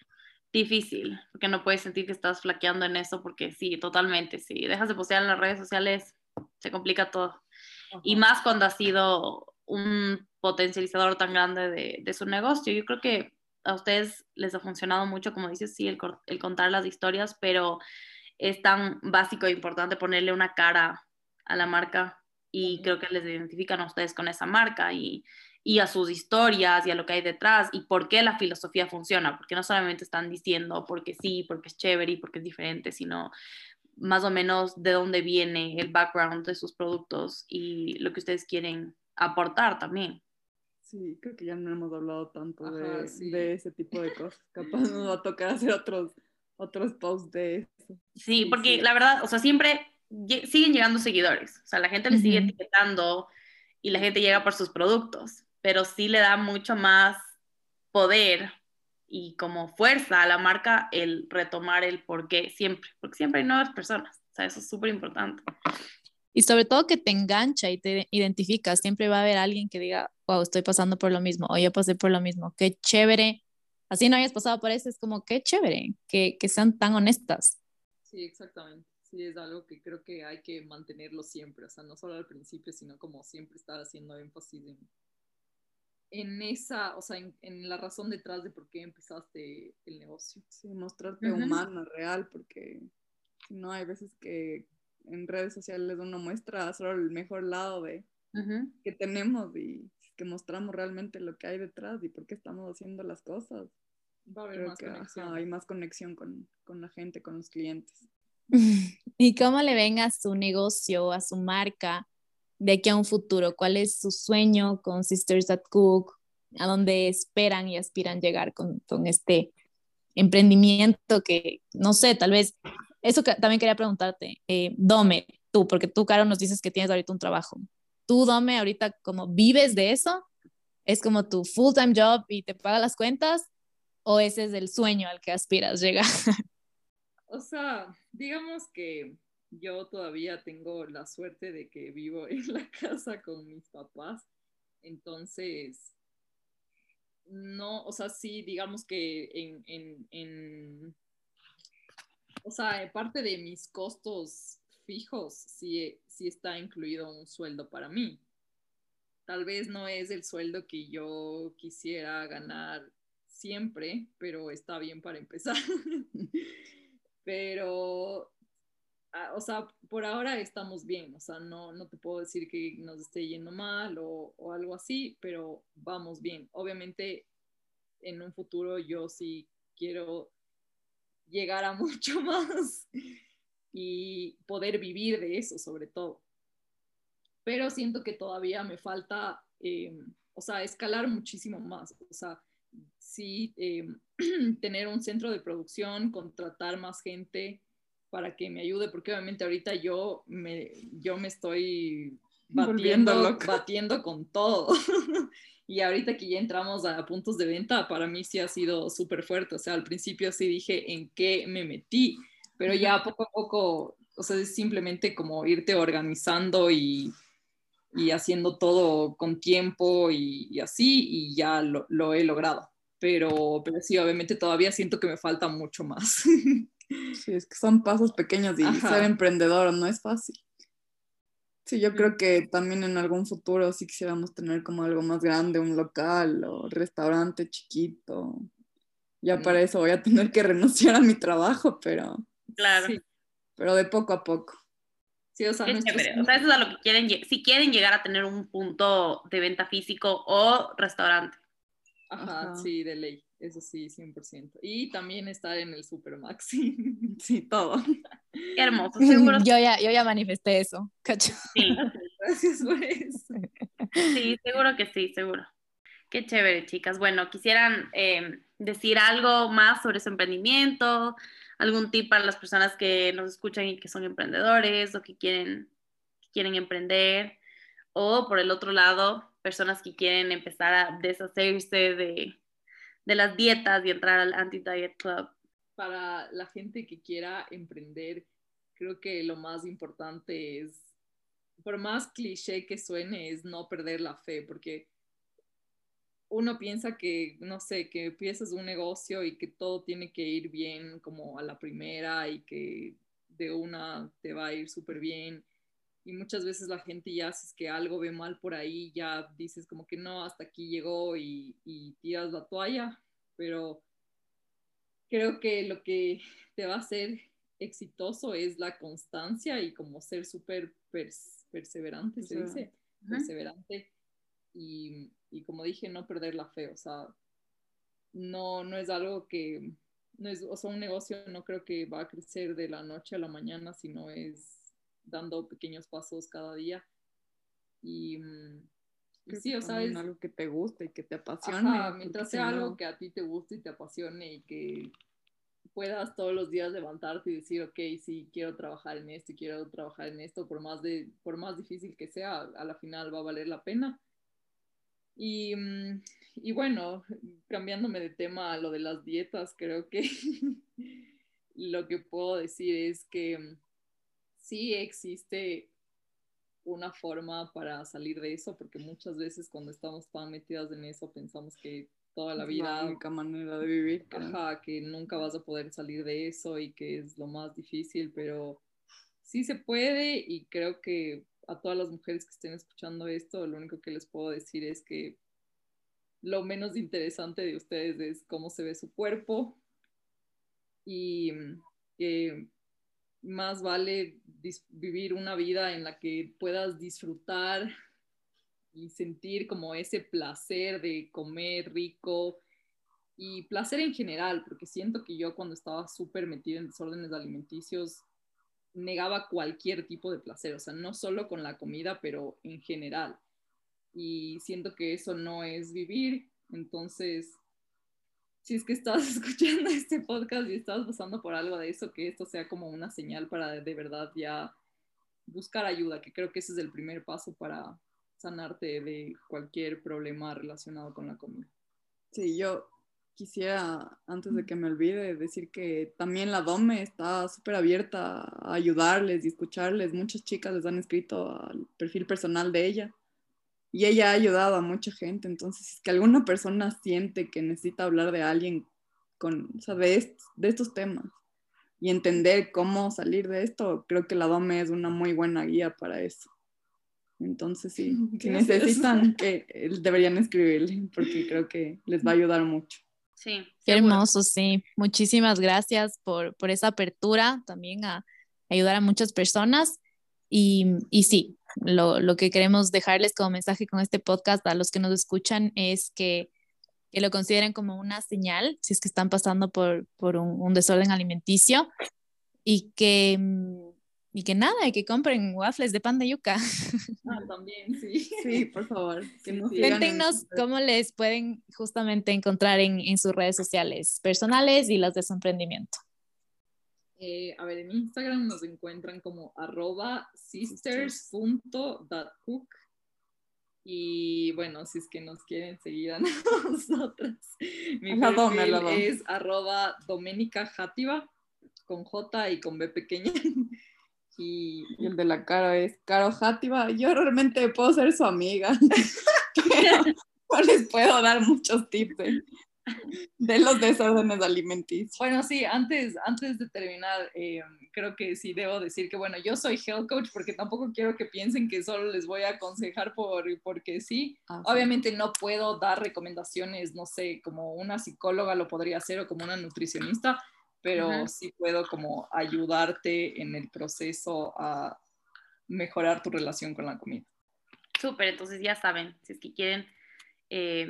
difícil, porque no puedes sentir que estás flaqueando en eso, porque sí, totalmente, si dejas de postear en las redes sociales, se complica todo. Y más cuando ha sido un potencializador tan grande de, de, su negocio. Yo creo que a ustedes les ha funcionado mucho, como dices, sí, el, el contar las historias, pero es tan básico e importante ponerle una cara a la marca y creo que les identifican a ustedes con esa marca y, y a sus historias y a lo que hay detrás y por qué la filosofía funciona, porque no solamente están diciendo porque sí, porque es chévere y porque es diferente, sino más o menos de dónde viene el background de sus productos y lo que ustedes quieren aportar también. Sí, creo que ya no hemos hablado tanto de, de, ese tipo de cosas. Capaz nos va a tocar hacer otros, otros posts de eso. Sí, porque la verdad, o sea, siempre siguen llegando seguidores. O sea, la gente le sigue etiquetando y la gente llega por sus productos, pero sí le da mucho más poder y como fuerza a la marca el retomar el por qué siempre, porque siempre hay nuevas personas. O sea, eso es súper importante. Y sobre todo que te engancha y te identificas. Siempre va a haber alguien que diga, wow, estoy pasando por lo mismo, o yo pasé por lo mismo, qué chévere. Así no hayas pasado por eso, es como qué chévere que, que sean tan honestas. Sí, exactamente. Sí, es algo que creo que hay que mantenerlo siempre, o sea, no solo al principio, sino como siempre estar haciendo énfasis en, en esa, o sea, en, en, la razón detrás de por qué empezaste el negocio. Sí, mostrarte humano, real, porque no hay veces que en redes sociales uno muestra solo el mejor lado de que tenemos y que mostramos realmente lo que hay detrás y por qué estamos haciendo las cosas. Va a haber más conexión. hay más conexión con, con, la gente, con los clientes. ¿Y cómo le ven a su negocio, a su marca de aquí a un futuro? ¿Cuál es su sueño con Sisters that Cook? ¿A dónde esperan y aspiran llegar con, con este emprendimiento que, no sé, tal vez eso también quería preguntarte, eh, Dome, tú, porque tú, Caro, nos dices que tienes ahorita un trabajo. ¿Tú, Dome, ahorita como vives de eso? ¿Es como tu full-time job y te paga las cuentas? ¿O ese es el sueño al que aspiras llegar? O sea, digamos que yo todavía tengo la suerte de que vivo en la casa con mis papás. Entonces, no, o sea, sí, digamos que en, en, en o sea, parte de mis costos fijos, sí, sí está incluido un sueldo para mí. Tal vez no es el sueldo que yo quisiera ganar siempre, pero está bien para empezar. pero, o sea, por ahora estamos bien, o sea, no, no te puedo decir que nos esté yendo mal o, o algo así, pero vamos bien. Obviamente, en un futuro yo sí quiero llegar a mucho más y poder vivir de eso sobre todo. Pero siento que todavía me falta, eh, o sea, escalar muchísimo más. O sea, sí, eh, tener un centro de producción, contratar más gente para que me ayude, porque obviamente ahorita yo me, yo me estoy batiendo, batiendo con todo. Y ahorita que ya entramos a puntos de venta, para mí sí ha sido súper fuerte. O sea, al principio sí dije en qué me metí, pero ya poco a poco, o sea, es simplemente como irte organizando y, y haciendo todo con tiempo y, así, y ya lo, lo, he logrado. Pero, pero sí, obviamente todavía siento que me falta mucho más. Sí, es que son pasos pequeños y ser emprendedor no es fácil. Sí, yo creo que también en algún futuro sí quisiéramos tener como algo más grande, un local o restaurante chiquito. Ya para eso voy a tener que renunciar a mi trabajo, pero... Claro. pero de poco a poco. Sí, o sea, o sea, eso es a lo que quieren, si quieren llegar a tener un punto de venta físico o restaurante. Ajá, sí, de ley, eso sí, 100%. Y también estar en el Supermaxi. sí, todo. Qué hermoso, seguro. Yo ya, yo ya manifesté eso, cacho. Sí. Gracias por eso. Sí, seguro que sí, seguro. Qué chévere, chicas. Bueno, quisieran eh, decir algo más sobre su emprendimiento, algún tip para las personas que nos escuchan y que son emprendedores o que quieren, que quieren emprender, o por el otro lado, personas que quieren empezar a deshacerse de, de las dietas y entrar al Anti-Diet Club? Para la gente que quiera emprender, creo que lo más importante es, por más cliché que suene, es no perder la fe, porque uno piensa que, no sé, que empiezas un negocio y que todo tiene que ir bien como a la primera y que de una te va a ir súper bien y muchas veces la gente ya, si es que algo ve mal por ahí, ya dices como que no, hasta aquí llegó y, y tiras la toalla, pero creo que lo que te va a hacer exitoso es la constancia y como ser súper perseverante, se dice, perseverante. Y, y, como dije, no perder la fe, o sea, no, no es algo que, no es, o sea, un negocio no creo que va a crecer de la noche a la mañana, sino es dando pequeños pasos cada día. Y, mm, sí, o sea, es algo que te guste y que te apasione. mientras sea algo que a ti te guste y te apasione y que puedas todos los días levantarte y decir, ok, sí, quiero trabajar en esto y quiero trabajar en esto, por más, de, por más difícil que sea, a la final va a valer la pena. Y, mm, y bueno, cambiándome de tema a lo de las dietas, creo que lo que puedo decir es que mm, sí existe una forma para salir de eso, porque muchas veces cuando estamos tan metidas en eso pensamos que toda la vida. La única manera de vivir. Ajá, que nunca vas a poder salir de eso y que es lo más difícil, pero sí se puede y creo que a todas las mujeres que estén escuchando esto, lo único que les puedo decir es que lo menos interesante de ustedes es cómo se ve su cuerpo y que más vale vivir una vida en la que puedas disfrutar y sentir como ese placer de comer rico y placer en general, porque siento que yo cuando estaba súper metida en desórdenes alimenticios negaba cualquier tipo de placer, o sea, no solo con la comida, pero en general. Y siento que eso no es vivir, entonces, si es que estás escuchando este podcast y estás pasando por algo de eso, que esto sea como una señal para de verdad ya buscar ayuda, que creo que ese es el primer paso para sanarte de cualquier problema relacionado con la comida. Sí, yo quisiera, antes de que me olvide, decir que también la DOME está súper abierta a ayudarles y escucharles. Muchas chicas les han escrito al perfil personal de ella y ella ha ayudado a mucha gente. Entonces, si es que alguna persona siente que necesita hablar de alguien con, o sea, de, de estos temas y entender cómo salir de esto, creo que la DOME es una muy buena guía para eso. Entonces, sí, si necesitan, que eh, deberían escribirle, porque creo que les va a ayudar mucho. Sí. Qué hermoso, sí. Muchísimas gracias por, por esa apertura también a ayudar a muchas personas. Y, y sí, lo, lo, que queremos dejarles como mensaje con este podcast a los que nos escuchan es que, que lo consideren como una señal si es que están pasando por, por un, un desorden alimenticio y que mm, y que nada, que compren waffles de pan de yuca. Ah, también, sí. Sí, por favor. Cuéntenos cómo les pueden justamente encontrar en, en, sus redes sociales personales y las de su emprendimiento. Eh, a ver, en Instagram nos encuentran como arroba. Y bueno, si es que nos quieren seguir a nosotras, mi perfil es arroba doménica con J y con B pequeña. Y, el de la cara es Caro Játiva. Yo realmente puedo ser su amiga, no les puedo dar muchos tips de, los desórdenes alimenticios. Bueno, sí, antes, antes de terminar, eh, creo que sí debo decir que, bueno, yo soy health coach porque tampoco quiero que piensen que solo les voy a aconsejar por, porque sí. Ah, Obviamente no puedo dar recomendaciones, no sé, como una psicóloga lo podría hacer o como una nutricionista pero sí puedo como ayudarte en el proceso a mejorar tu relación con la comida. Súper, entonces ya saben, si es que quieren eh,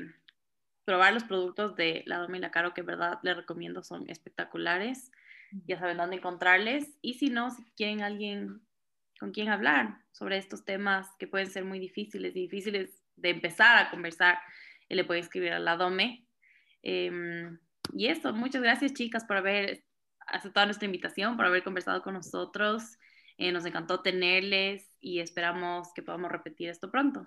probar los productos de la Domina Caro, que en verdad les recomiendo, son espectaculares, ya saben dónde encontrarles. Y si no, si quieren alguien con quien hablar sobre estos temas que pueden ser muy difíciles, difíciles de empezar a conversar, le pueden escribir a la Dome. Em, y eso, muchas gracias chicas por haber aceptado nuestra invitación, por haber conversado con nosotros. Eh, nos encantó tenerles y esperamos que podamos repetir esto pronto.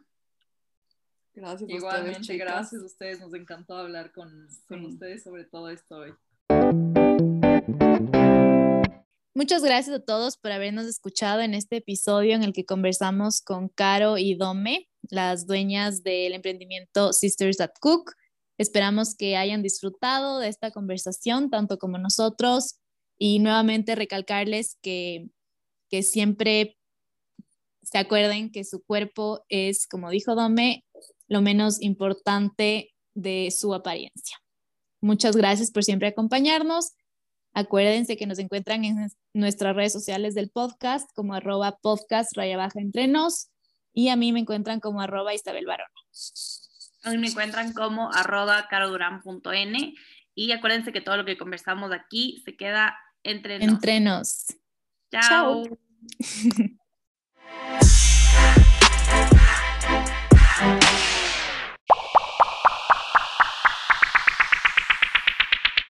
Gracias. Igualmente, gracias a ustedes. Nos encantó hablar con, con ustedes sobre todo esto hoy. Muchas gracias a todos por habernos escuchado en este episodio en el que conversamos con Caro y Dome, las dueñas del emprendimiento Sisters That Cook. Esperamos que hayan disfrutado de esta conversación, tanto como nosotros, y nuevamente recalcarles que, que siempre se acuerden que su cuerpo es, como dijo Dome, lo menos importante de su apariencia. Muchas gracias por siempre acompañarnos. Acuérdense que nos encuentran en nuestras redes sociales del podcast como arroba podcast raya baja entre nos y a mí me encuentran como arroba Isabel Barona. A mí me encuentran como arroba caroduran.n y acuérdense que todo lo que conversamos aquí se queda entre nos. Entre nos. Chao. Chao.